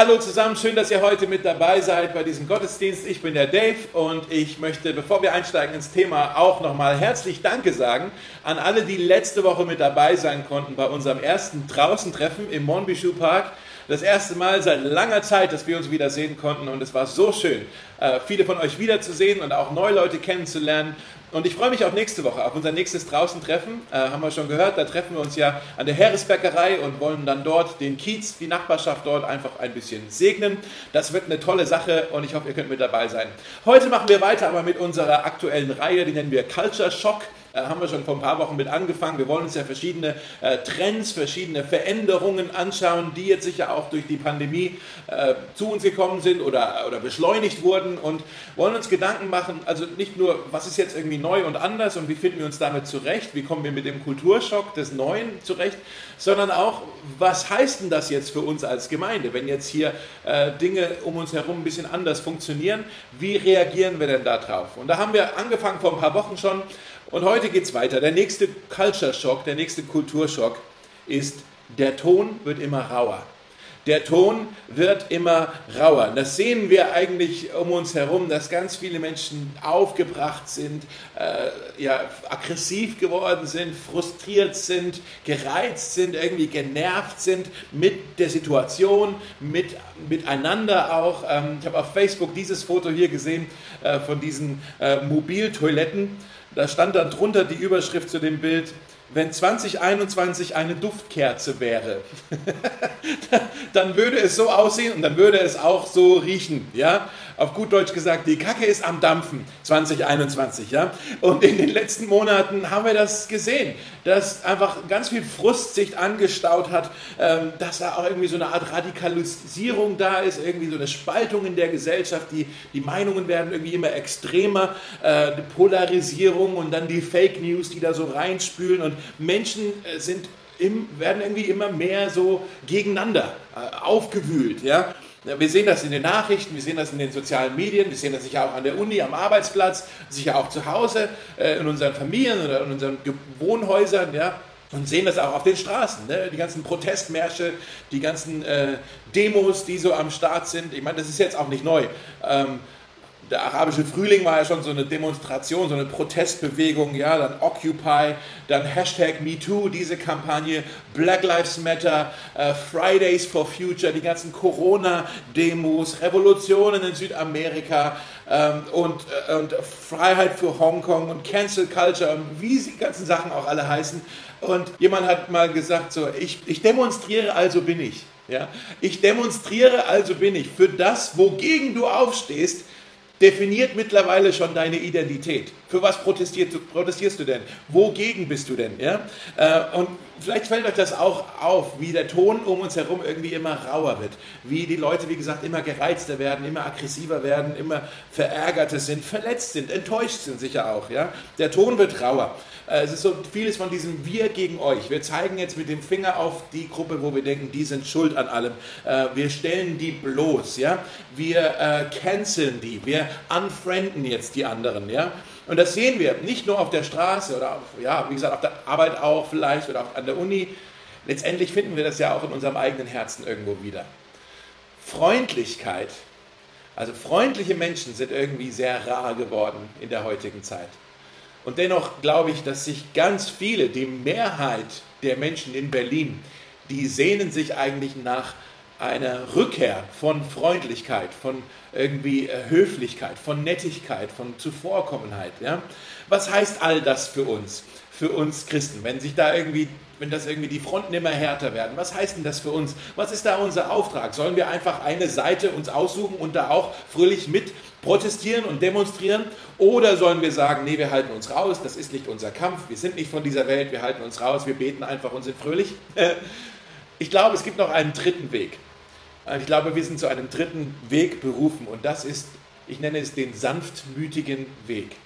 Hallo zusammen, schön, dass ihr heute mit dabei seid bei diesem Gottesdienst. Ich bin der Dave und ich möchte, bevor wir einsteigen ins Thema, auch nochmal herzlich Danke sagen an alle, die letzte Woche mit dabei sein konnten bei unserem ersten Draußentreffen im Monbishu Park. Das erste Mal seit langer Zeit, dass wir uns wieder sehen konnten und es war so schön, äh, viele von euch wiederzusehen und auch neue Leute kennenzulernen. Und ich freue mich auf nächste Woche, auf unser nächstes Draußentreffen. Äh, haben wir schon gehört, da treffen wir uns ja an der Heeresbäckerei und wollen dann dort den Kiez, die Nachbarschaft dort einfach ein bisschen segnen. Das wird eine tolle Sache und ich hoffe, ihr könnt mit dabei sein. Heute machen wir weiter aber mit unserer aktuellen Reihe, die nennen wir Culture Shock. Äh, haben wir schon vor ein paar Wochen mit angefangen. Wir wollen uns ja verschiedene äh, Trends, verschiedene Veränderungen anschauen, die jetzt sicher auch durch die Pandemie äh, zu uns gekommen sind oder, oder beschleunigt wurden und wollen uns Gedanken machen, also nicht nur, was ist jetzt irgendwie neu und anders und wie finden wir uns damit zurecht, wie kommen wir mit dem Kulturschock des Neuen zurecht, sondern auch, was heißt denn das jetzt für uns als Gemeinde, wenn jetzt hier äh, Dinge um uns herum ein bisschen anders funktionieren, wie reagieren wir denn darauf? Und da haben wir angefangen vor ein paar Wochen schon und heute geht es weiter. Der nächste Culture Shock, der nächste Kulturschock ist, der Ton wird immer rauer. Der Ton wird immer rauer. Das sehen wir eigentlich um uns herum, dass ganz viele Menschen aufgebracht sind, äh, ja, aggressiv geworden sind, frustriert sind, gereizt sind, irgendwie genervt sind mit der Situation, mit, miteinander auch. Ähm, ich habe auf Facebook dieses Foto hier gesehen äh, von diesen äh, Mobiltoiletten da stand dann drunter die Überschrift zu dem Bild, wenn 2021 eine Duftkerze wäre, dann würde es so aussehen und dann würde es auch so riechen. Ja? Auf gut Deutsch gesagt, die Kacke ist am Dampfen 2021. Ja? Und in den letzten Monaten haben wir das gesehen, dass einfach ganz viel Frust sich angestaut hat, ähm, dass da auch irgendwie so eine Art Radikalisierung da ist, irgendwie so eine Spaltung in der Gesellschaft. Die, die Meinungen werden irgendwie immer extremer, äh, die Polarisierung und dann die Fake News, die da so reinspülen und Menschen äh, sind im, werden irgendwie immer mehr so gegeneinander äh, aufgewühlt. Ja? Wir sehen das in den Nachrichten, wir sehen das in den sozialen Medien, wir sehen das sicher auch an der Uni, am Arbeitsplatz, sicher auch zu Hause, äh, in unseren Familien oder in unseren Wohnhäusern. Ja? Und sehen das auch auf den Straßen, ne? die ganzen Protestmärsche, die ganzen äh, Demos, die so am Start sind. Ich meine, das ist jetzt auch nicht neu. Ähm, der arabische Frühling war ja schon so eine Demonstration, so eine Protestbewegung, ja, dann Occupy, dann Hashtag MeToo, diese Kampagne, Black Lives Matter, äh, Fridays for Future, die ganzen Corona-Demos, Revolutionen in Südamerika ähm, und, äh, und Freiheit für Hongkong und Cancel Culture und wie die ganzen Sachen auch alle heißen. Und jemand hat mal gesagt, so, ich, ich demonstriere, also bin ich. Ja? Ich demonstriere, also bin ich. Für das, wogegen du aufstehst, definiert mittlerweile schon deine Identität. Für was protestierst du, protestierst du denn? Wogegen bist du denn? Ja? Äh, und vielleicht fällt euch das auch auf, wie der Ton um uns herum irgendwie immer rauer wird. Wie die Leute, wie gesagt, immer gereizter werden, immer aggressiver werden, immer verärgerter sind, verletzt sind, enttäuscht sind sicher auch. Ja? Der Ton wird rauer. Äh, es ist so vieles von diesem Wir gegen euch. Wir zeigen jetzt mit dem Finger auf die Gruppe, wo wir denken, die sind schuld an allem. Äh, wir stellen die bloß, ja. Wir äh, canceln die. Wir unfrienden jetzt die anderen, ja. Und das sehen wir nicht nur auf der Straße oder auf, ja, wie gesagt, auf der Arbeit auch vielleicht oder an der Uni. Letztendlich finden wir das ja auch in unserem eigenen Herzen irgendwo wieder. Freundlichkeit, also freundliche Menschen sind irgendwie sehr rar geworden in der heutigen Zeit. Und dennoch glaube ich, dass sich ganz viele, die Mehrheit der Menschen in Berlin, die sehnen sich eigentlich nach einer Rückkehr von Freundlichkeit, von irgendwie äh, Höflichkeit, von Nettigkeit, von Zuvorkommenheit. Ja? Was heißt all das für uns, für uns Christen, wenn sich da irgendwie wenn das irgendwie die Fronten immer härter werden. Was heißt denn das für uns? Was ist da unser Auftrag? Sollen wir einfach eine Seite uns aussuchen und da auch fröhlich mit protestieren und demonstrieren? Oder sollen wir sagen, nee, wir halten uns raus, das ist nicht unser Kampf, wir sind nicht von dieser Welt, wir halten uns raus, wir beten einfach und sind fröhlich? Ich glaube, es gibt noch einen dritten Weg. Ich glaube, wir sind zu einem dritten Weg berufen und das ist, ich nenne es den sanftmütigen Weg.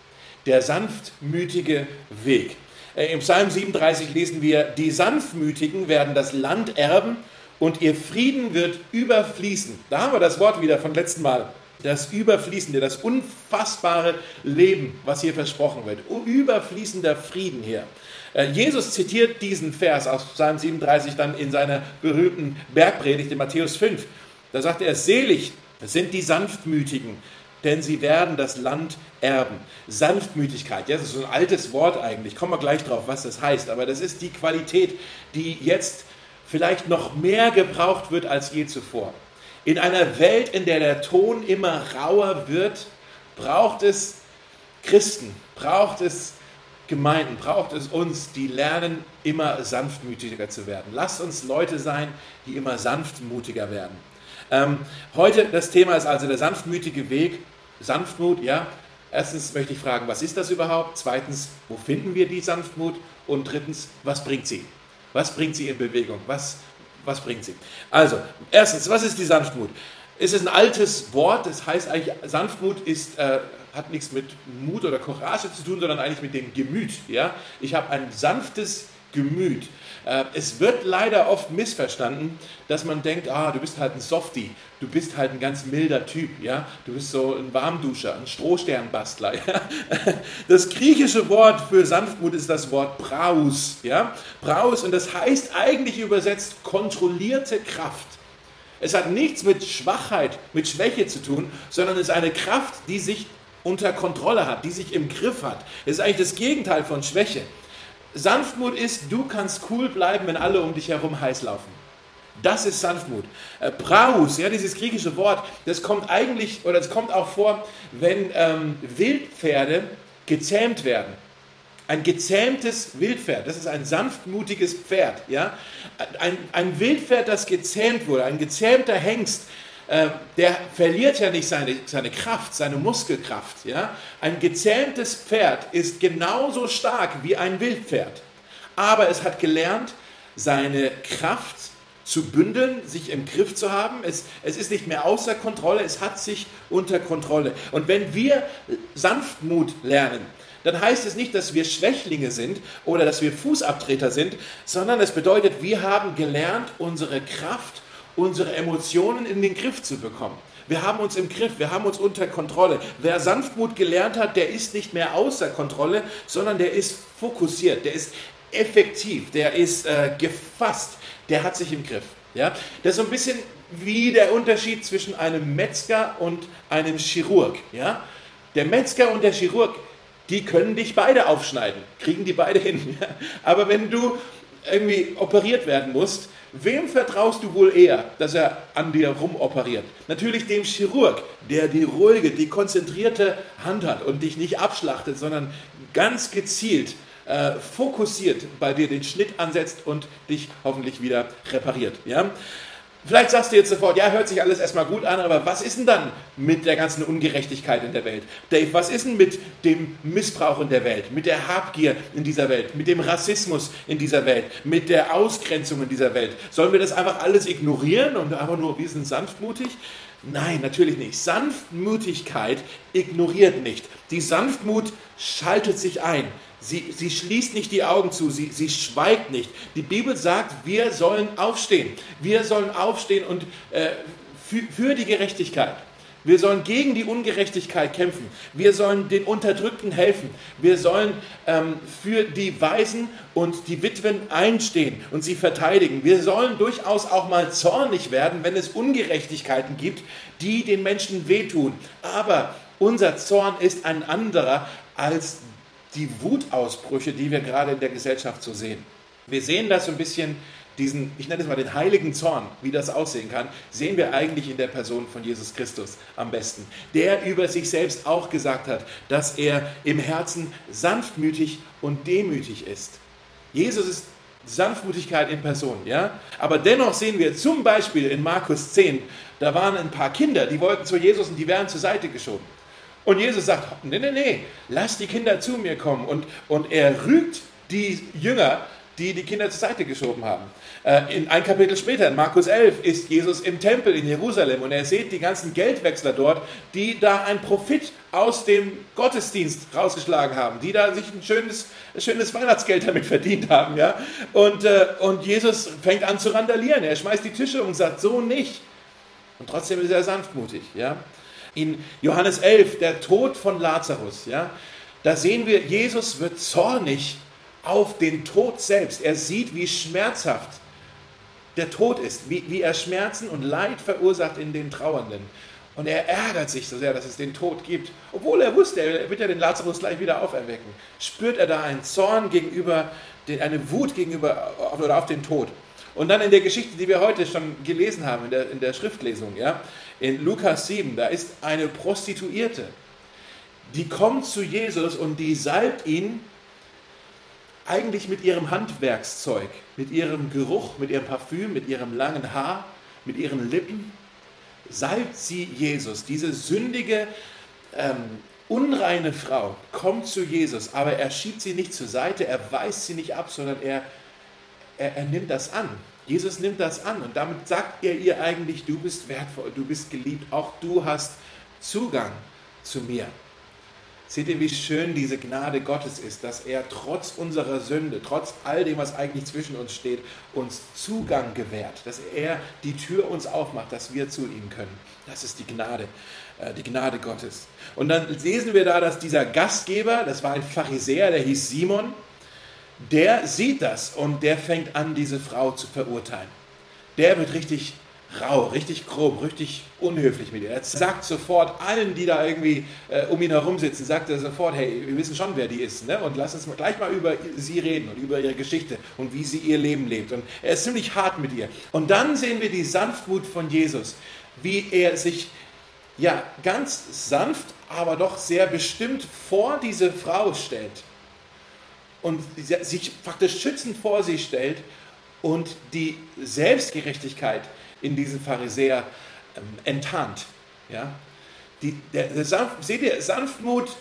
Der sanftmütige Weg. Äh, Im Psalm 37 lesen wir, die Sanftmütigen werden das Land erben und ihr Frieden wird überfließen. Da haben wir das Wort wieder von letzten Mal das Überfließende, das unfassbare Leben, was hier versprochen wird. Überfließender Frieden hier. Äh, Jesus zitiert diesen Vers aus Psalm 37 dann in seiner berühmten Bergpredigt in Matthäus 5. Da sagt er, selig sind die Sanftmütigen, denn sie werden das Land erben. Sanftmütigkeit, ja, das ist so ein altes Wort eigentlich, kommen wir gleich drauf, was das heißt, aber das ist die Qualität, die jetzt vielleicht noch mehr gebraucht wird als je zuvor. In einer Welt, in der der Ton immer rauer wird, braucht es Christen, braucht es Gemeinden, braucht es uns, die lernen, immer sanftmütiger zu werden. Lasst uns Leute sein, die immer sanftmutiger werden. Ähm, heute das Thema ist also der sanftmütige Weg. Sanftmut, ja. Erstens möchte ich fragen, was ist das überhaupt? Zweitens, wo finden wir die Sanftmut? Und drittens, was bringt sie? Was bringt sie in Bewegung? Was, was bringt sie? Also, erstens, was ist die Sanftmut? Es ist ein altes Wort, das heißt eigentlich, Sanftmut ist, äh, hat nichts mit Mut oder Courage zu tun, sondern eigentlich mit dem Gemüt. Ja? Ich habe ein sanftes Gemüt. Äh, es wird leider oft missverstanden, dass man denkt, ah, du bist halt ein Softie, du bist halt ein ganz milder Typ, ja, du bist so ein Warmduscher, ein Strohsternbastler. Ja? Das griechische Wort für Sanftmut ist das Wort Praus, ja, Praus und das heißt eigentlich übersetzt kontrollierte Kraft. Es hat nichts mit Schwachheit, mit Schwäche zu tun, sondern es ist eine Kraft, die sich unter Kontrolle hat, die sich im Griff hat. Es ist eigentlich das Gegenteil von Schwäche. Sanftmut ist, du kannst cool bleiben, wenn alle um dich herum heiß laufen. Das ist Sanftmut. Äh, Praus, ja, dieses griechische Wort, das kommt eigentlich, oder es kommt auch vor, wenn ähm, Wildpferde gezähmt werden. Ein gezähmtes Wildpferd, das ist ein sanftmutiges Pferd. Ja? Ein, ein Wildpferd, das gezähmt wurde, ein gezähmter Hengst, äh, der verliert ja nicht seine, seine Kraft, seine Muskelkraft. Ja? Ein gezähmtes Pferd ist genauso stark wie ein Wildpferd. Aber es hat gelernt, seine Kraft zu bündeln, sich im Griff zu haben. Es, es ist nicht mehr außer Kontrolle, es hat sich unter Kontrolle. Und wenn wir Sanftmut lernen, dann heißt es nicht, dass wir Schwächlinge sind oder dass wir Fußabtreter sind, sondern es bedeutet, wir haben gelernt, unsere Kraft unsere Emotionen in den Griff zu bekommen. Wir haben uns im Griff, wir haben uns unter Kontrolle. Wer Sanftmut gelernt hat, der ist nicht mehr außer Kontrolle, sondern der ist fokussiert, der ist effektiv, der ist äh, gefasst, der hat sich im Griff. Ja? Das ist so ein bisschen wie der Unterschied zwischen einem Metzger und einem Chirurg. Ja? Der Metzger und der Chirurg, die können dich beide aufschneiden, kriegen die beide hin. Aber wenn du irgendwie operiert werden musst, Wem vertraust du wohl eher, dass er an dir rumoperiert? Natürlich dem Chirurg, der die ruhige, die konzentrierte Hand hat und dich nicht abschlachtet, sondern ganz gezielt, äh, fokussiert bei dir den Schnitt ansetzt und dich hoffentlich wieder repariert. Ja? Vielleicht sagst du jetzt sofort, ja, hört sich alles erstmal gut an, aber was ist denn dann mit der ganzen Ungerechtigkeit in der Welt? Dave, was ist denn mit dem Missbrauch in der Welt, mit der Habgier in dieser Welt, mit dem Rassismus in dieser Welt, mit der Ausgrenzung in dieser Welt? Sollen wir das einfach alles ignorieren und einfach nur, wir sind sanftmutig? Nein, natürlich nicht. Sanftmutigkeit ignoriert nicht. Die Sanftmut schaltet sich ein. Sie, sie schließt nicht die Augen zu, sie, sie schweigt nicht. Die Bibel sagt, wir sollen aufstehen. Wir sollen aufstehen und äh, für, für die Gerechtigkeit. Wir sollen gegen die Ungerechtigkeit kämpfen. Wir sollen den Unterdrückten helfen. Wir sollen ähm, für die Waisen und die Witwen einstehen und sie verteidigen. Wir sollen durchaus auch mal zornig werden, wenn es Ungerechtigkeiten gibt, die den Menschen wehtun. Aber unser Zorn ist ein anderer als die Wutausbrüche, die wir gerade in der Gesellschaft so sehen. Wir sehen das so ein bisschen, diesen, ich nenne es mal den heiligen Zorn, wie das aussehen kann, sehen wir eigentlich in der Person von Jesus Christus am besten. Der über sich selbst auch gesagt hat, dass er im Herzen sanftmütig und demütig ist. Jesus ist Sanftmutigkeit in Person, ja? Aber dennoch sehen wir zum Beispiel in Markus 10, da waren ein paar Kinder, die wollten zu Jesus und die werden zur Seite geschoben. Und Jesus sagt, nee, nee, nee, lass die Kinder zu mir kommen. Und, und er rügt die Jünger, die die Kinder zur Seite geschoben haben. Äh, in ein Kapitel später, in Markus 11, ist Jesus im Tempel in Jerusalem und er sieht die ganzen Geldwechsler dort, die da einen Profit aus dem Gottesdienst rausgeschlagen haben, die da sich ein schönes, schönes Weihnachtsgeld damit verdient haben. Ja? Und, äh, und Jesus fängt an zu randalieren. Er schmeißt die Tische und sagt, so nicht. Und trotzdem ist er sanftmutig. Ja? In Johannes 11, der Tod von Lazarus, ja, da sehen wir, Jesus wird zornig auf den Tod selbst. Er sieht, wie schmerzhaft der Tod ist, wie, wie er Schmerzen und Leid verursacht in den Trauernden. Und er ärgert sich so sehr, dass es den Tod gibt. Obwohl er wusste, er wird ja den Lazarus gleich wieder auferwecken. Spürt er da einen Zorn gegenüber, eine Wut gegenüber oder auf den Tod. Und dann in der Geschichte, die wir heute schon gelesen haben, in der, in der Schriftlesung, ja, in Lukas 7, da ist eine Prostituierte, die kommt zu Jesus und die salbt ihn eigentlich mit ihrem Handwerkszeug, mit ihrem Geruch, mit ihrem Parfüm, mit ihrem langen Haar, mit ihren Lippen, salbt sie Jesus. Diese sündige, ähm, unreine Frau kommt zu Jesus, aber er schiebt sie nicht zur Seite, er weist sie nicht ab, sondern er, er, er nimmt das an. Jesus nimmt das an und damit sagt er ihr eigentlich, du bist wertvoll, du bist geliebt, auch du hast Zugang zu mir. Seht ihr, wie schön diese Gnade Gottes ist, dass er trotz unserer Sünde, trotz all dem, was eigentlich zwischen uns steht, uns Zugang gewährt, dass er die Tür uns aufmacht, dass wir zu ihm können. Das ist die Gnade, äh, die Gnade Gottes. Und dann lesen wir da, dass dieser Gastgeber, das war ein Pharisäer, der hieß Simon, der sieht das und der fängt an, diese Frau zu verurteilen. Der wird richtig rau, richtig grob, richtig unhöflich mit ihr. Er sagt sofort allen, die da irgendwie äh, um ihn herum sitzen, sagt er sofort, hey, wir wissen schon, wer die ist, ne? und lass uns gleich mal über sie reden und über ihre Geschichte und wie sie ihr Leben lebt. Und er ist ziemlich hart mit ihr. Und dann sehen wir die Sanftmut von Jesus, wie er sich ja ganz sanft, aber doch sehr bestimmt vor diese Frau stellt und sich praktisch schützend vor sie stellt und die Selbstgerechtigkeit in diesen Pharisäer ähm, enttarnt. Ja? Die, der, der Sanft, seht ihr, Sanftmut,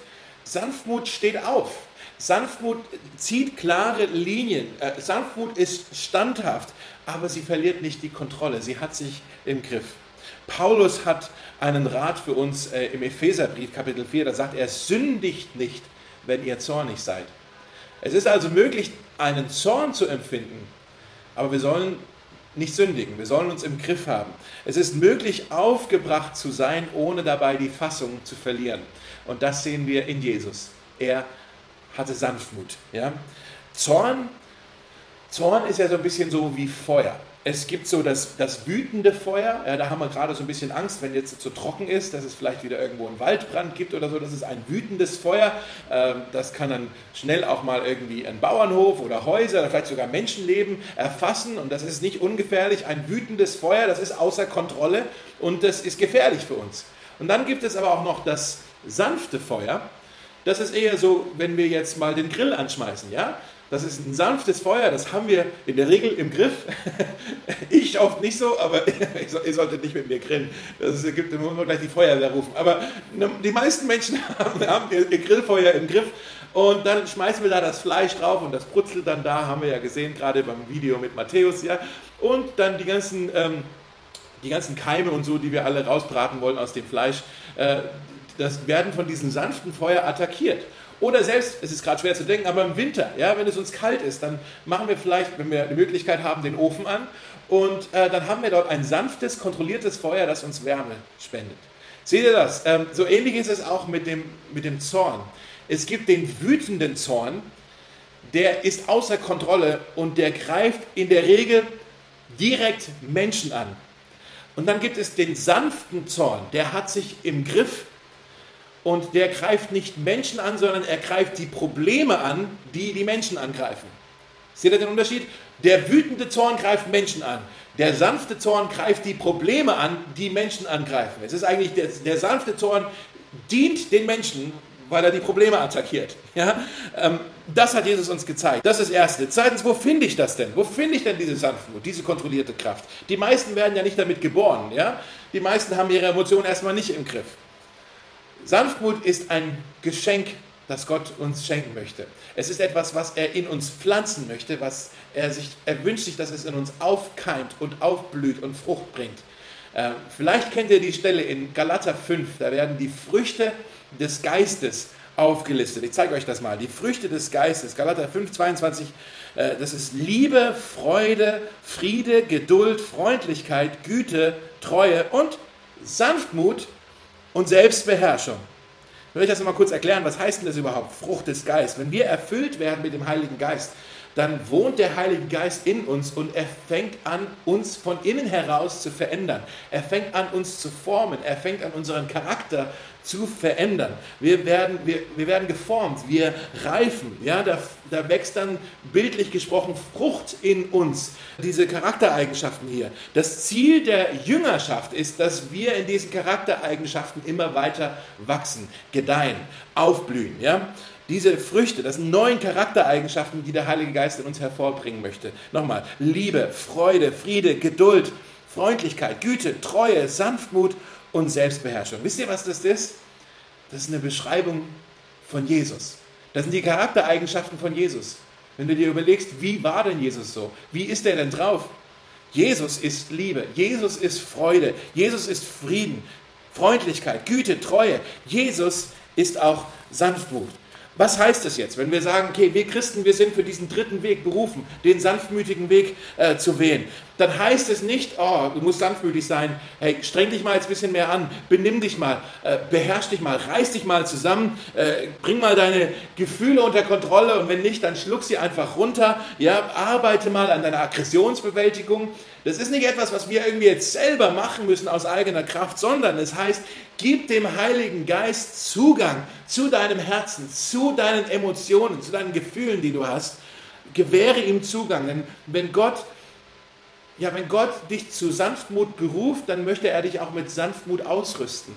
Sanftmut steht auf. Sanftmut zieht klare Linien. Äh, Sanftmut ist standhaft, aber sie verliert nicht die Kontrolle. Sie hat sich im Griff. Paulus hat einen Rat für uns äh, im Epheserbrief Kapitel 4, da sagt er, sündigt nicht, wenn ihr zornig seid. Es ist also möglich, einen Zorn zu empfinden, aber wir sollen nicht sündigen, wir sollen uns im Griff haben. Es ist möglich, aufgebracht zu sein, ohne dabei die Fassung zu verlieren. Und das sehen wir in Jesus. Er hatte Sanftmut. Ja? Zorn, Zorn ist ja so ein bisschen so wie Feuer. Es gibt so das, das wütende Feuer, ja, da haben wir gerade so ein bisschen Angst, wenn jetzt zu trocken ist, dass es vielleicht wieder irgendwo einen Waldbrand gibt oder so. Das ist ein wütendes Feuer. Ähm, das kann dann schnell auch mal irgendwie einen Bauernhof oder Häuser oder vielleicht sogar Menschenleben erfassen. Und das ist nicht ungefährlich. Ein wütendes Feuer, das ist außer Kontrolle und das ist gefährlich für uns. Und dann gibt es aber auch noch das sanfte Feuer. Das ist eher so, wenn wir jetzt mal den Grill anschmeißen, ja? Das ist ein sanftes Feuer, das haben wir in der Regel im Griff. ich oft nicht so, aber ihr solltet nicht mit mir grillen. Das gibt, man gleich die Feuerwehr rufen. Aber ne, die meisten Menschen haben, haben ihr Grillfeuer im Griff und dann schmeißen wir da das Fleisch drauf und das brutzelt dann da, haben wir ja gesehen, gerade beim Video mit Matthäus, ja. Und dann die ganzen, ähm, die ganzen Keime und so, die wir alle rausbraten wollen aus dem Fleisch, äh, das werden von diesem sanften Feuer attackiert. Oder selbst, es ist gerade schwer zu denken, aber im Winter, ja, wenn es uns kalt ist, dann machen wir vielleicht, wenn wir die Möglichkeit haben, den Ofen an und äh, dann haben wir dort ein sanftes, kontrolliertes Feuer, das uns Wärme spendet. Seht ihr das? Ähm, so ähnlich ist es auch mit dem, mit dem Zorn. Es gibt den wütenden Zorn, der ist außer Kontrolle und der greift in der Regel direkt Menschen an. Und dann gibt es den sanften Zorn, der hat sich im Griff und der greift nicht Menschen an, sondern er greift die Probleme an, die die Menschen angreifen. Seht ihr den Unterschied? Der wütende Zorn greift Menschen an. Der sanfte Zorn greift die Probleme an, die Menschen angreifen. Es ist eigentlich, der, der sanfte Zorn dient den Menschen, weil er die Probleme attackiert. Ja? Ähm, das hat Jesus uns gezeigt. Das ist das Erste. Zweitens, wo finde ich das denn? Wo finde ich denn diese Sanftmut, diese kontrollierte Kraft? Die meisten werden ja nicht damit geboren. Ja? Die meisten haben ihre Emotionen erstmal nicht im Griff. Sanftmut ist ein Geschenk, das Gott uns schenken möchte. Es ist etwas, was er in uns pflanzen möchte, was er sich, er wünscht sich, dass es in uns aufkeimt und aufblüht und Frucht bringt. Äh, vielleicht kennt ihr die Stelle in Galater 5, da werden die Früchte des Geistes aufgelistet. Ich zeige euch das mal. Die Früchte des Geistes, Galater 5, 22, äh, das ist Liebe, Freude, Friede, Geduld, Freundlichkeit, Güte, Treue und Sanftmut und Selbstbeherrschung. Ich will euch das mal kurz erklären, was heißt denn das überhaupt, Frucht des Geistes? Wenn wir erfüllt werden mit dem Heiligen Geist, dann wohnt der Heilige Geist in uns und er fängt an, uns von innen heraus zu verändern. Er fängt an, uns zu formen. Er fängt an, unseren Charakter zu verändern. Wir werden, wir, wir werden geformt, wir reifen. Ja, da, da wächst dann bildlich gesprochen Frucht in uns. Diese Charaktereigenschaften hier. Das Ziel der Jüngerschaft ist, dass wir in diesen Charaktereigenschaften immer weiter wachsen, gedeihen, aufblühen. Ja? Diese Früchte, das sind neun Charaktereigenschaften, die der Heilige Geist in uns hervorbringen möchte. Nochmal, Liebe, Freude, Friede, Geduld, Freundlichkeit, Güte, Treue, Sanftmut und Selbstbeherrschung. Wisst ihr, was das ist? Das ist eine Beschreibung von Jesus. Das sind die Charaktereigenschaften von Jesus. Wenn du dir überlegst, wie war denn Jesus so? Wie ist er denn drauf? Jesus ist Liebe, Jesus ist Freude, Jesus ist Frieden, Freundlichkeit, Güte, Treue. Jesus ist auch Sanftmut. Was heißt das jetzt, wenn wir sagen, okay, wir Christen, wir sind für diesen dritten Weg berufen, den sanftmütigen Weg äh, zu wählen? Dann heißt es nicht, oh, du musst sanftmütig sein, hey, streng dich mal jetzt ein bisschen mehr an, benimm dich mal, äh, beherrsch dich mal, reiß dich mal zusammen, äh, bring mal deine Gefühle unter Kontrolle und wenn nicht, dann schluck sie einfach runter, ja, arbeite mal an deiner Aggressionsbewältigung. Das ist nicht etwas, was wir irgendwie jetzt selber machen müssen aus eigener Kraft, sondern es heißt, gib dem Heiligen Geist Zugang zu deinem Herzen, zu deinen Emotionen, zu deinen Gefühlen, die du hast. Gewähre ihm Zugang. Denn wenn Gott, ja, wenn Gott dich zu Sanftmut beruft, dann möchte er dich auch mit Sanftmut ausrüsten.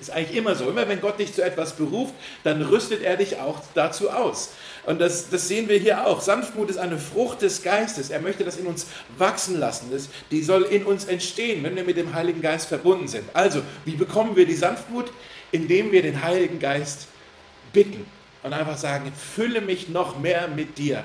Ist eigentlich immer so. Immer wenn Gott dich zu etwas beruft, dann rüstet er dich auch dazu aus. Und das, das sehen wir hier auch. Sanftmut ist eine Frucht des Geistes. Er möchte das in uns wachsen lassen. Das, die soll in uns entstehen, wenn wir mit dem Heiligen Geist verbunden sind. Also, wie bekommen wir die Sanftmut? Indem wir den Heiligen Geist bitten und einfach sagen, fülle mich noch mehr mit dir,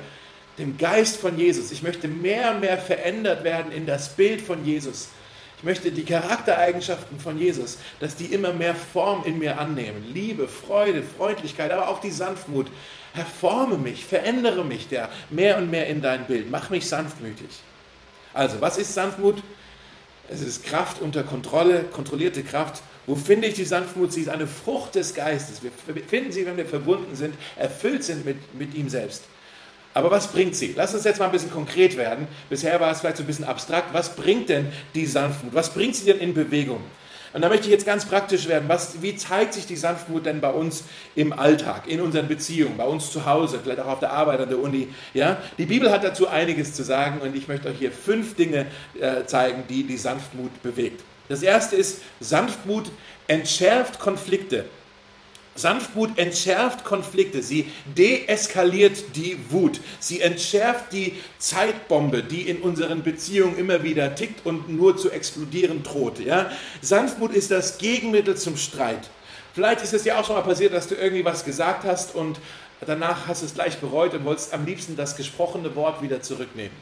dem Geist von Jesus. Ich möchte mehr und mehr verändert werden in das Bild von Jesus. Ich möchte die Charaktereigenschaften von Jesus, dass die immer mehr Form in mir annehmen. Liebe, Freude, Freundlichkeit, aber auch die Sanftmut. Herforme mich, verändere mich der mehr und mehr in dein Bild. Mach mich sanftmütig. Also, was ist Sanftmut? Es ist Kraft unter Kontrolle, kontrollierte Kraft. Wo finde ich die Sanftmut? Sie ist eine Frucht des Geistes. Wir finden sie, wenn wir verbunden sind, erfüllt sind mit, mit ihm selbst. Aber was bringt sie? Lass uns jetzt mal ein bisschen konkret werden. Bisher war es vielleicht so ein bisschen abstrakt. Was bringt denn die Sanftmut? Was bringt sie denn in Bewegung? Und da möchte ich jetzt ganz praktisch werden. Was, wie zeigt sich die Sanftmut denn bei uns im Alltag, in unseren Beziehungen, bei uns zu Hause, vielleicht auch auf der Arbeit, an der Uni? Ja? Die Bibel hat dazu einiges zu sagen und ich möchte euch hier fünf Dinge äh, zeigen, die die Sanftmut bewegt. Das erste ist, Sanftmut entschärft Konflikte. Sanftmut entschärft Konflikte, sie deeskaliert die Wut, sie entschärft die Zeitbombe, die in unseren Beziehungen immer wieder tickt und nur zu explodieren droht. Ja? Sanftmut ist das Gegenmittel zum Streit. Vielleicht ist es dir auch schon mal passiert, dass du irgendwie was gesagt hast und danach hast du es gleich bereut und wolltest am liebsten das gesprochene Wort wieder zurücknehmen.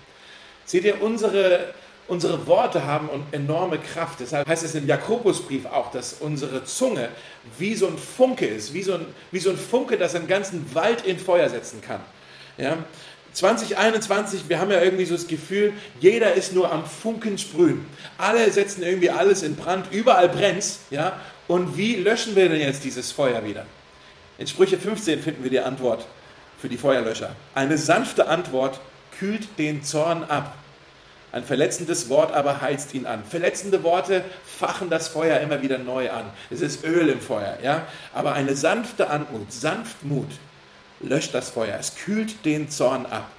Seht ihr, unsere Unsere Worte haben enorme Kraft. Deshalb heißt es im Jakobusbrief auch, dass unsere Zunge wie so ein Funke ist, wie so ein, wie so ein Funke, das einen ganzen Wald in Feuer setzen kann. Ja? 2021, wir haben ja irgendwie so das Gefühl, jeder ist nur am Funken sprühen. Alle setzen irgendwie alles in Brand, überall brennt ja? Und wie löschen wir denn jetzt dieses Feuer wieder? In Sprüche 15 finden wir die Antwort für die Feuerlöscher. Eine sanfte Antwort kühlt den Zorn ab. Ein verletzendes Wort aber heizt ihn an. Verletzende Worte fachen das Feuer immer wieder neu an. Es ist Öl im Feuer, ja. Aber eine sanfte Anmut, Sanftmut löscht das Feuer. Es kühlt den Zorn ab.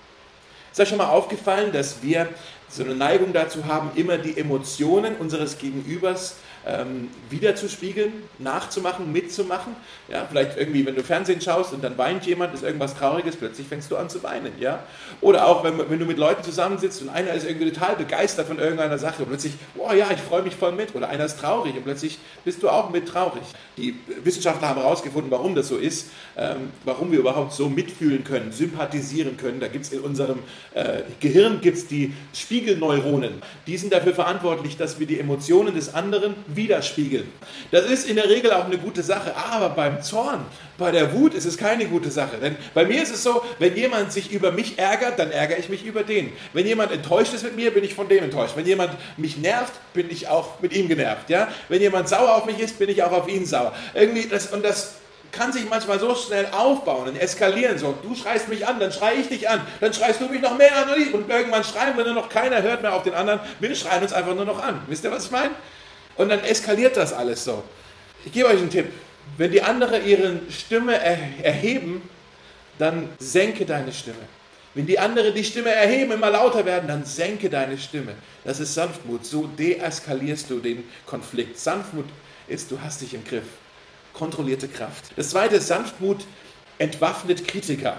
Ist euch schon mal aufgefallen, dass wir so eine Neigung dazu haben, immer die Emotionen unseres Gegenübers ähm, wiederzuspiegeln, nachzumachen, mitzumachen. Ja, vielleicht irgendwie, wenn du Fernsehen schaust und dann weint jemand, ist irgendwas Trauriges, plötzlich fängst du an zu weinen. Ja? Oder auch, wenn, wenn du mit Leuten zusammensitzt und einer ist irgendwie total begeistert von irgendeiner Sache und plötzlich, oh ja, ich freue mich voll mit. Oder einer ist traurig und plötzlich bist du auch mit traurig. Die Wissenschaftler haben herausgefunden, warum das so ist, ähm, warum wir überhaupt so mitfühlen können, sympathisieren können. Da gibt es in unserem äh, Gehirn gibt's die Spiegelneuronen. Die sind dafür verantwortlich, dass wir die Emotionen des anderen widerspiegeln. Das ist in der Regel auch eine gute Sache, aber beim Zorn, bei der Wut ist es keine gute Sache. Denn bei mir ist es so, wenn jemand sich über mich ärgert, dann ärgere ich mich über den. Wenn jemand enttäuscht ist mit mir, bin ich von dem enttäuscht. Wenn jemand mich nervt, bin ich auch mit ihm genervt. Ja? Wenn jemand sauer auf mich ist, bin ich auch auf ihn sauer. Irgendwie das, und das kann sich manchmal so schnell aufbauen und eskalieren. So, du schreist mich an, dann schreie ich dich an, dann schreist du mich noch mehr an und irgendwann schreien wir nur noch, keiner hört mehr auf den anderen, wir schreien uns einfach nur noch an. Wisst ihr, was ich meine? Und dann eskaliert das alles so. Ich gebe euch einen Tipp. Wenn die anderen ihre Stimme erheben, dann senke deine Stimme. Wenn die anderen die Stimme erheben, immer lauter werden, dann senke deine Stimme. Das ist Sanftmut. So deeskalierst du den Konflikt. Sanftmut ist, du hast dich im Griff. Kontrollierte Kraft. Das zweite ist, Sanftmut entwaffnet Kritiker.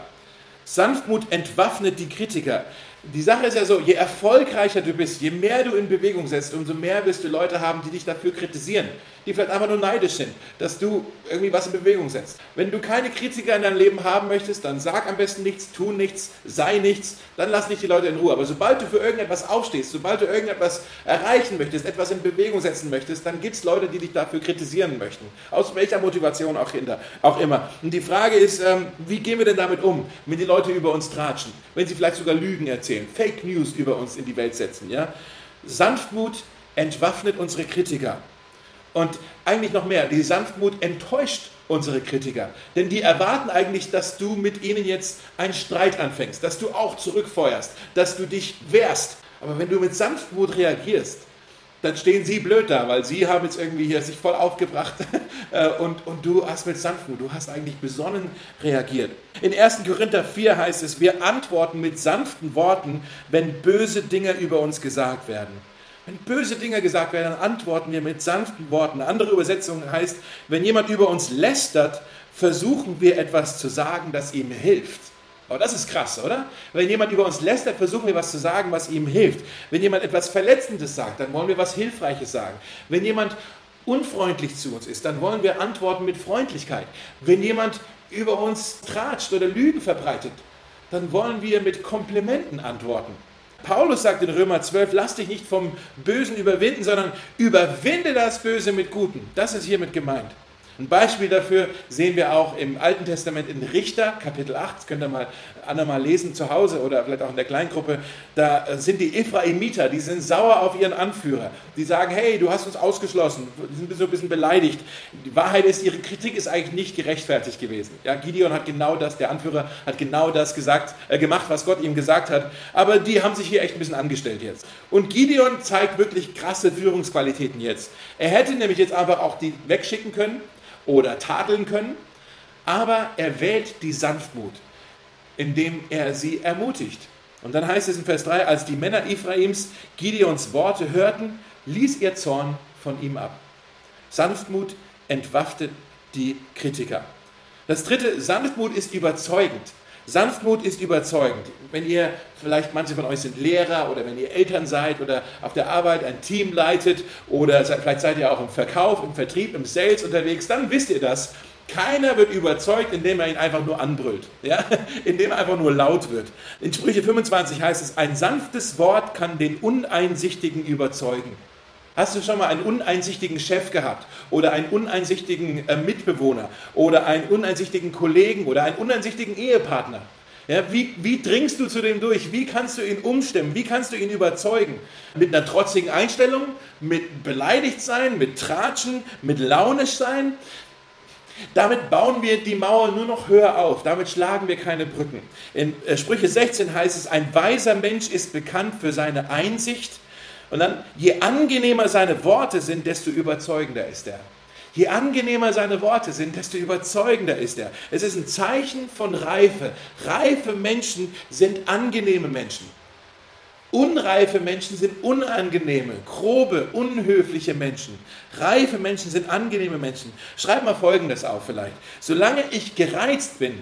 Sanftmut entwaffnet die Kritiker. Die Sache ist ja so, je erfolgreicher du bist, je mehr du in Bewegung setzt, umso mehr wirst du Leute haben, die dich dafür kritisieren, die vielleicht einfach nur neidisch sind, dass du irgendwie was in Bewegung setzt. Wenn du keine Kritiker in deinem Leben haben möchtest, dann sag am besten nichts, tu nichts, sei nichts, dann lass nicht die Leute in Ruhe. Aber sobald du für irgendetwas aufstehst, sobald du irgendetwas erreichen möchtest, etwas in Bewegung setzen möchtest, dann gibt es Leute, die dich dafür kritisieren möchten. Aus welcher Motivation auch, hinter, auch immer. Und die Frage ist, ähm, wie gehen wir denn damit um, wenn die Leute über uns tratschen, wenn sie vielleicht sogar Lügen erzählen, Fake News über uns in die Welt setzen. Ja? Sanftmut entwaffnet unsere Kritiker. Und eigentlich noch mehr, die Sanftmut enttäuscht unsere Kritiker. Denn die erwarten eigentlich, dass du mit ihnen jetzt einen Streit anfängst, dass du auch zurückfeuerst, dass du dich wehrst. Aber wenn du mit Sanftmut reagierst, dann stehen sie blöd da, weil sie haben jetzt irgendwie hier sich voll aufgebracht äh, und, und du hast mit Sanftmut, du hast eigentlich besonnen reagiert. In 1. Korinther 4 heißt es, wir antworten mit sanften Worten, wenn böse Dinge über uns gesagt werden. Wenn böse Dinge gesagt werden, dann antworten wir mit sanften Worten. Andere Übersetzung heißt, wenn jemand über uns lästert, versuchen wir etwas zu sagen, das ihm hilft. Aber das ist krass, oder? Wenn jemand über uns lästert, versuchen wir was zu sagen, was ihm hilft. Wenn jemand etwas Verletzendes sagt, dann wollen wir was Hilfreiches sagen. Wenn jemand unfreundlich zu uns ist, dann wollen wir antworten mit Freundlichkeit. Wenn jemand über uns tratscht oder Lügen verbreitet, dann wollen wir mit Komplimenten antworten. Paulus sagt in Römer 12, lass dich nicht vom Bösen überwinden, sondern überwinde das Böse mit Guten. Das ist hiermit gemeint. Ein Beispiel dafür sehen wir auch im Alten Testament in Richter, Kapitel 8, das könnt ihr mal mal lesen zu Hause oder vielleicht auch in der Kleingruppe. Da sind die Ephraimiter, die sind sauer auf ihren Anführer. Die sagen, hey, du hast uns ausgeschlossen, die sind so ein bisschen beleidigt. Die Wahrheit ist, ihre Kritik ist eigentlich nicht gerechtfertigt gewesen. Ja, Gideon hat genau das, der Anführer hat genau das gesagt, äh, gemacht, was Gott ihm gesagt hat. Aber die haben sich hier echt ein bisschen angestellt jetzt. Und Gideon zeigt wirklich krasse Führungsqualitäten jetzt. Er hätte nämlich jetzt einfach auch die wegschicken können oder tadeln können, aber er wählt die Sanftmut, indem er sie ermutigt. Und dann heißt es in Vers 3, als die Männer Ephraims Gideons Worte hörten, ließ ihr Zorn von ihm ab. Sanftmut entwaffnet die Kritiker. Das dritte, Sanftmut ist überzeugend. Sanftmut ist überzeugend. Wenn ihr, vielleicht manche von euch sind Lehrer oder wenn ihr Eltern seid oder auf der Arbeit ein Team leitet oder vielleicht seid ihr auch im Verkauf, im Vertrieb, im Sales unterwegs, dann wisst ihr das. Keiner wird überzeugt, indem er ihn einfach nur anbrüllt, ja? indem er einfach nur laut wird. In Sprüche 25 heißt es, ein sanftes Wort kann den Uneinsichtigen überzeugen. Hast du schon mal einen uneinsichtigen Chef gehabt oder einen uneinsichtigen äh, Mitbewohner oder einen uneinsichtigen Kollegen oder einen uneinsichtigen Ehepartner? Ja, wie, wie dringst du zu dem durch? Wie kannst du ihn umstimmen? Wie kannst du ihn überzeugen? Mit einer trotzigen Einstellung, mit beleidigt sein, mit Tratschen, mit launisch sein? Damit bauen wir die Mauer nur noch höher auf. Damit schlagen wir keine Brücken. In äh, Sprüche 16 heißt es, ein weiser Mensch ist bekannt für seine Einsicht und dann, je angenehmer seine Worte sind, desto überzeugender ist er. Je angenehmer seine Worte sind, desto überzeugender ist er. Es ist ein Zeichen von Reife. Reife Menschen sind angenehme Menschen. Unreife Menschen sind unangenehme, grobe, unhöfliche Menschen. Reife Menschen sind angenehme Menschen. Schreib mal Folgendes auf vielleicht. Solange ich gereizt bin,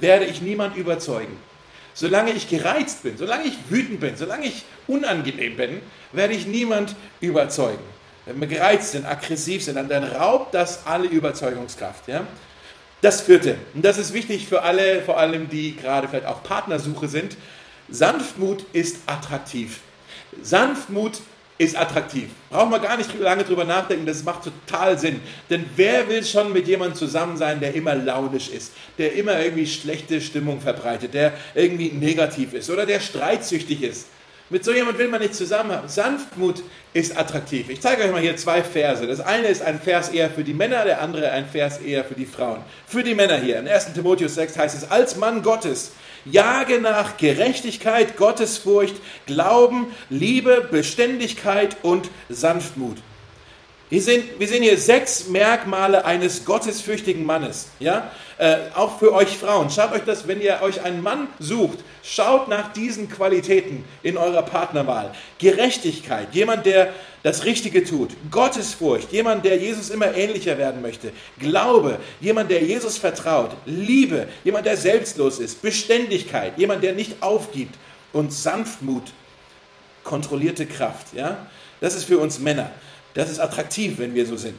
werde ich niemand überzeugen. Solange ich gereizt bin, solange ich wütend bin, solange ich unangenehm bin, werde ich niemand überzeugen. Wenn wir gereizt sind, aggressiv sind, dann, raubt das alle Überzeugungskraft. Ja? Das vierte, und das ist wichtig für alle, vor allem die gerade vielleicht auf Partnersuche sind, Sanftmut ist attraktiv. Sanftmut ist attraktiv. Brauchen wir gar nicht lange drüber nachdenken, das macht total Sinn. Denn wer will schon mit jemandem zusammen sein, der immer launisch ist, der immer irgendwie schlechte Stimmung verbreitet, der irgendwie negativ ist oder der streitsüchtig ist? Mit so jemand will man nicht zusammen haben. Sanftmut ist attraktiv. Ich zeige euch mal hier zwei Verse. Das eine ist ein Vers eher für die Männer, der andere ein Vers eher für die Frauen. Für die Männer hier. In 1. Timotheus 6 heißt es, als Mann Gottes, jage nach Gerechtigkeit, Gottesfurcht, Glauben, Liebe, Beständigkeit und Sanftmut. Wir sehen, wir sehen hier sechs Merkmale eines gottesfürchtigen Mannes. Ja? Äh, auch für euch Frauen. Schaut euch das, wenn ihr euch einen Mann sucht, schaut nach diesen Qualitäten in eurer Partnerwahl. Gerechtigkeit, jemand, der das Richtige tut. Gottesfurcht, jemand, der Jesus immer ähnlicher werden möchte. Glaube, jemand, der Jesus vertraut. Liebe, jemand, der selbstlos ist. Beständigkeit, jemand, der nicht aufgibt. Und Sanftmut, kontrollierte Kraft. Ja? Das ist für uns Männer. Das ist attraktiv, wenn wir so sind.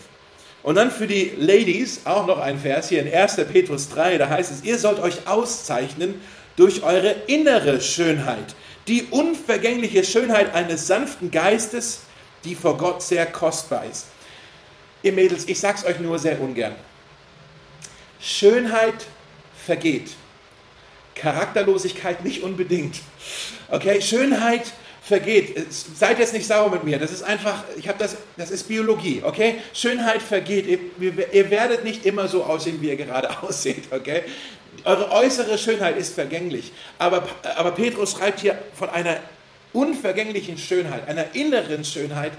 Und dann für die Ladies auch noch ein Vers hier in 1. Petrus 3, da heißt es, ihr sollt euch auszeichnen durch eure innere Schönheit, die unvergängliche Schönheit eines sanften Geistes, die vor Gott sehr kostbar ist. Ihr Mädels, ich sag's euch nur sehr ungern. Schönheit vergeht. Charakterlosigkeit nicht unbedingt. Okay, Schönheit vergeht vergeht. Seid jetzt nicht sauer mit mir. Das ist einfach, ich habe das, das ist Biologie, okay? Schönheit vergeht. Ihr, ihr, werdet nicht immer so aussehen, wie ihr gerade aussieht, okay? Eure äußere Schönheit ist vergänglich. Aber, aber Petrus schreibt hier von einer unvergänglichen Schönheit, einer inneren Schönheit,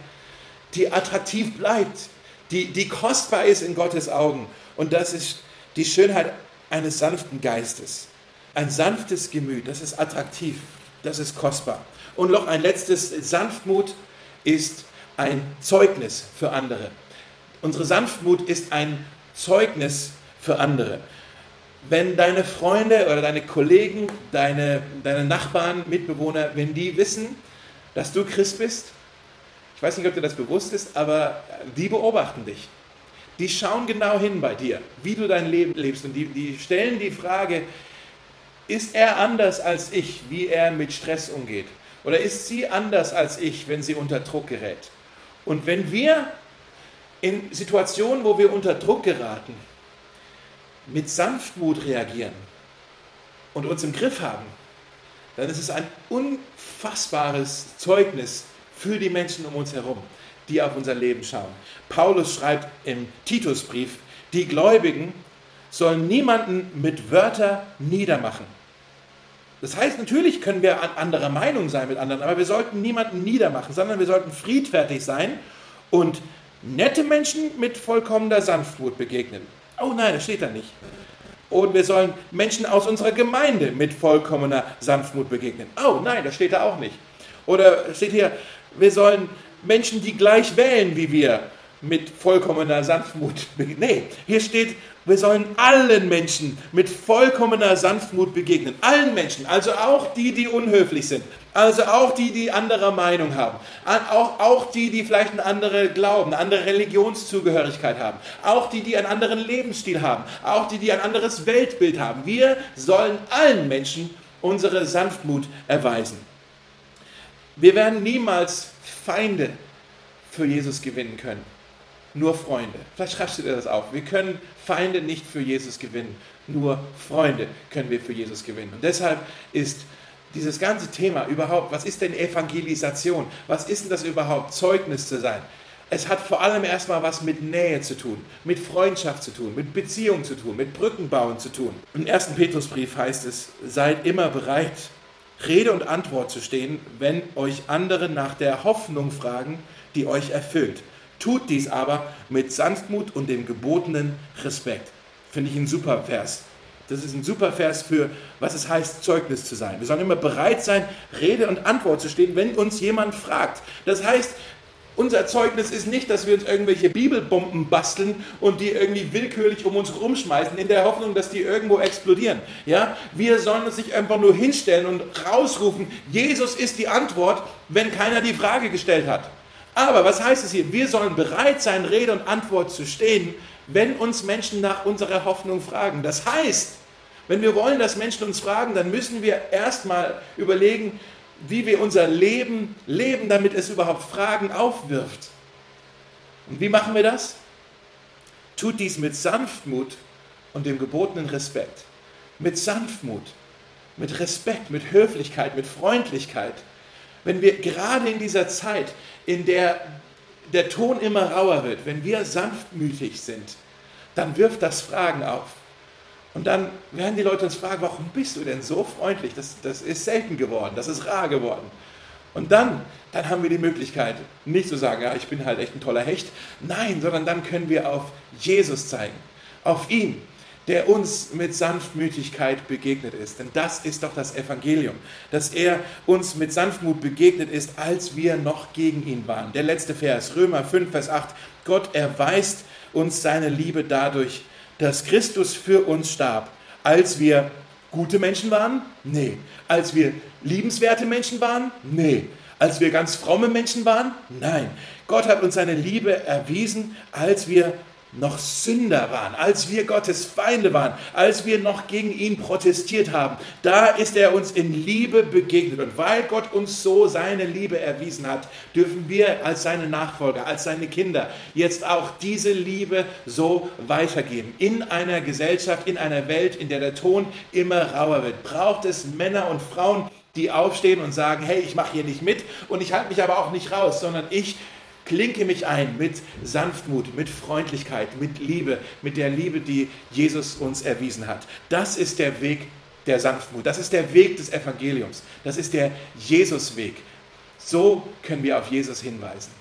die attraktiv bleibt, die, die kostbar ist in Gottes Augen. Und das ist die Schönheit eines sanften Geistes. Ein sanftes Gemüt, das ist attraktiv, das ist kostbar. Und noch ein letztes, Sanftmut ist ein Zeugnis für andere. Unsere Sanftmut ist ein Zeugnis für andere. Wenn deine Freunde oder deine Kollegen, deine, deine Nachbarn, Mitbewohner, wenn die wissen, dass du Christ bist, ich weiß nicht, ob dir das bewusst ist, aber die beobachten dich. Die schauen genau hin bei dir, wie du dein Leben lebst. Und die, die stellen die Frage, ist er anders als ich, wie er mit Stress umgeht? Oder ist sie anders als ich, wenn sie unter Druck gerät? Und wenn wir in Situationen, wo wir unter Druck geraten, mit Sanftmut reagieren und uns im Griff haben, dann ist es ein unfassbares Zeugnis für die Menschen um uns herum, die auf unser Leben schauen. Paulus schreibt im Titusbrief, die Gläubigen sollen niemanden mit Wörtern niedermachen. Das heißt, natürlich können wir an anderer Meinung sein mit anderen, aber wir sollten niemanden niedermachen, sondern wir sollten friedfertig sein und nette Menschen mit vollkommener Sanftmut begegnen. Oh nein, das steht da nicht. Und wir sollen Menschen aus unserer Gemeinde mit vollkommener Sanftmut begegnen. Oh nein, das steht da auch nicht. Oder steht hier, wir sollen Menschen, die gleich wählen wie wir, mit vollkommener Sanftmut. Nee, hier steht, wir sollen allen Menschen mit vollkommener Sanftmut begegnen. Allen Menschen, also auch die, die unhöflich sind. Also auch die, die anderer Meinung haben. Auch, auch die, die vielleicht eine andere Glauben, eine andere Religionszugehörigkeit haben. Auch die, die einen anderen Lebensstil haben. Auch die, die ein anderes Weltbild haben. Wir sollen allen Menschen unsere Sanftmut erweisen. Wir werden niemals Feinde für Jesus gewinnen können nur Freunde. Vielleicht schreibst du dir das auf. Wir können Feinde nicht für Jesus gewinnen, nur Freunde können wir für Jesus gewinnen. Und deshalb ist dieses ganze Thema überhaupt, was ist denn Evangelisation? Was ist denn das überhaupt, Zeugnis zu sein? Es hat vor allem erstmal was mit Nähe zu tun, mit Freundschaft zu tun, mit Beziehung zu tun, mit Brückenbauen zu tun. Im ersten Petrusbrief heißt es, seid immer bereit, Rede und Antwort zu stehen, wenn euch andere nach der Hoffnung fragen, die euch erfüllt. Tut dies aber mit Sanftmut und dem gebotenen Respekt. Finde ich ein super Vers. Das ist ein super Vers für, was es heißt, Zeugnis zu sein. Wir sollen immer bereit sein, Rede und Antwort zu stehen, wenn uns jemand fragt. Das heißt, unser Zeugnis ist nicht, dass wir uns irgendwelche Bibelbomben basteln und die irgendwie willkürlich um uns rumschmeißen, in der Hoffnung, dass die irgendwo explodieren. Ja? Wir sollen uns nicht einfach nur hinstellen und rausrufen, Jesus ist die Antwort, wenn keiner die Frage gestellt hat. Aber was heißt es hier? Wir sollen bereit sein, Rede und Antwort zu stehen, wenn uns Menschen nach unserer Hoffnung fragen. Das heißt, wenn wir wollen, dass Menschen uns fragen, dann müssen wir erstmal überlegen, wie wir unser Leben leben, damit es überhaupt Fragen aufwirft. Und wie machen wir das? Tut dies mit Sanftmut und dem gebotenen Respekt. Mit Sanftmut, mit Respekt, mit Höflichkeit, mit Freundlichkeit Wenn wir gerade in dieser Zeit, in der der Ton immer rauer wird, wenn wir sanftmütig sind, dann wirft das Fragen auf. Und dann werden die Leute uns fragen, warum bist du denn so freundlich? Das, das ist selten geworden, das ist rar geworden. Und dann, dann haben wir die Möglichkeit, nicht zu sagen, ja, ich bin halt echt ein toller Hecht. Nein, sondern dann können wir auf Jesus zeigen, auf ihn, der uns mit Sanftmütigkeit begegnet ist. Denn das ist doch das Evangelium, dass er uns mit Sanftmut begegnet ist, als wir noch gegen ihn waren. Der letzte Vers, Römer 5, Vers 8. Gott erweist uns seine Liebe dadurch, dass Christus für uns starb, als wir gute Menschen waren? Nee. Als wir liebenswerte Menschen waren? Nee. Als wir ganz fromme Menschen waren? Nein. Gott hat uns seine Liebe erwiesen, als wir noch Sünder waren, als wir Gottes Feinde waren, als wir noch gegen ihn protestiert haben, da ist er uns in Liebe begegnet. Und weil Gott uns so seine Liebe erwiesen hat, dürfen wir als seine Nachfolger, als seine Kinder jetzt auch diese Liebe so weitergeben. In einer Gesellschaft, in einer Welt, in der der Ton immer rauer wird, braucht es Männer und Frauen, die aufstehen und sagen, hey, ich mache hier nicht mit und ich halte mich aber auch nicht raus, sondern ich klinke mich ein mit Sanftmut, mit Freundlichkeit, mit Liebe, mit der Liebe, die Jesus uns erwiesen hat. Das ist der Weg der Sanftmut. Das ist der Weg des Evangeliums. Das ist der Jesusweg. So können wir auf Jesus hinweisen.